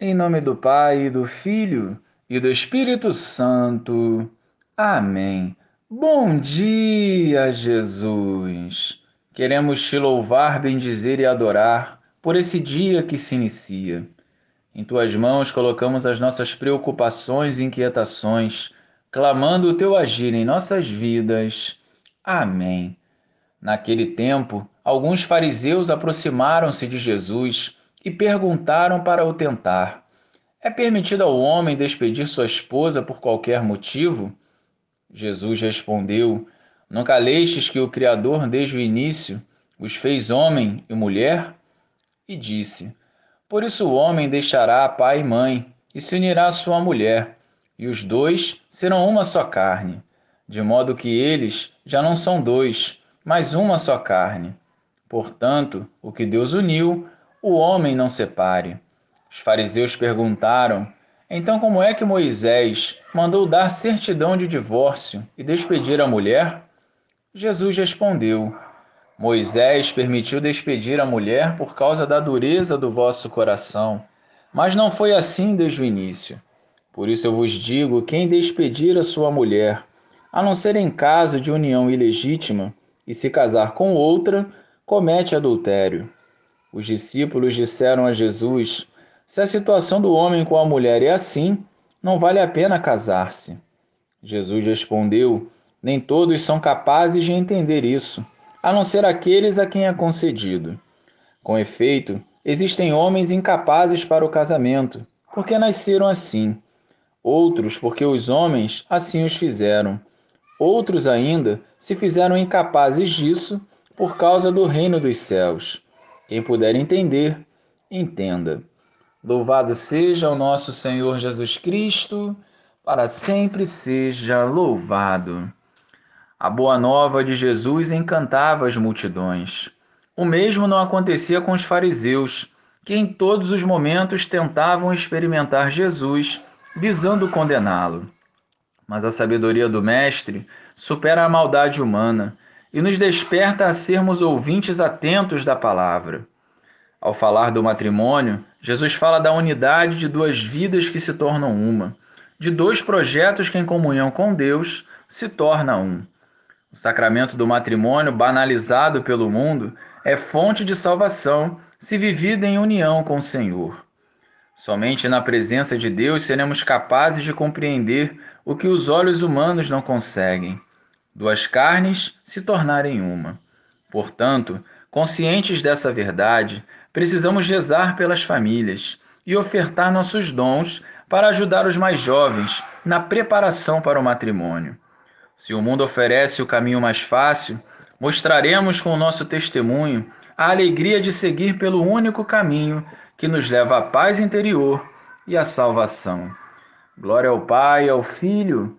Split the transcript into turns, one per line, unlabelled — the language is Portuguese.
Em nome do Pai, do Filho e do Espírito Santo. Amém. Bom dia, Jesus. Queremos te louvar, bendizer e adorar por esse dia que se inicia. Em tuas mãos colocamos as nossas preocupações e inquietações, clamando o teu agir em nossas vidas. Amém. Naquele tempo, alguns fariseus aproximaram-se de Jesus e perguntaram para o tentar: É permitido ao homem despedir sua esposa por qualquer motivo? Jesus respondeu: Nunca lestes que o Criador, desde o início, os fez homem e mulher? E disse: Por isso o homem deixará pai e mãe e se unirá à sua mulher, e os dois serão uma só carne, de modo que eles já não são dois, mas uma só carne. Portanto, o que Deus uniu, o homem não separe. Os fariseus perguntaram: Então, como é que Moisés mandou dar certidão de divórcio e despedir a mulher? Jesus respondeu: Moisés permitiu despedir a mulher por causa da dureza do vosso coração, mas não foi assim desde o início. Por isso eu vos digo: quem despedir a sua mulher, a não ser em caso de união ilegítima, e se casar com outra, comete adultério. Os discípulos disseram a Jesus: Se a situação do homem com a mulher é assim, não vale a pena casar-se. Jesus respondeu: Nem todos são capazes de entender isso, a não ser aqueles a quem é concedido. Com efeito, existem homens incapazes para o casamento, porque nasceram assim. Outros, porque os homens assim os fizeram. Outros ainda se fizeram incapazes disso por causa do reino dos céus. Quem puder entender, entenda. Louvado seja o nosso Senhor Jesus Cristo, para sempre seja louvado. A boa nova de Jesus encantava as multidões. O mesmo não acontecia com os fariseus, que em todos os momentos tentavam experimentar Jesus, visando condená-lo. Mas a sabedoria do Mestre supera a maldade humana e nos desperta a sermos ouvintes atentos da palavra. Ao falar do matrimônio, Jesus fala da unidade de duas vidas que se tornam uma, de dois projetos que, em comunhão com Deus, se torna um. O sacramento do matrimônio, banalizado pelo mundo, é fonte de salvação se vivido em união com o Senhor. Somente na presença de Deus seremos capazes de compreender o que os olhos humanos não conseguem duas carnes se tornarem uma. Portanto, conscientes dessa verdade, precisamos rezar pelas famílias e ofertar nossos dons para ajudar os mais jovens na preparação para o matrimônio. Se o mundo oferece o caminho mais fácil, mostraremos com o nosso testemunho a alegria de seguir pelo único caminho que nos leva à paz interior e à salvação. Glória ao Pai, ao Filho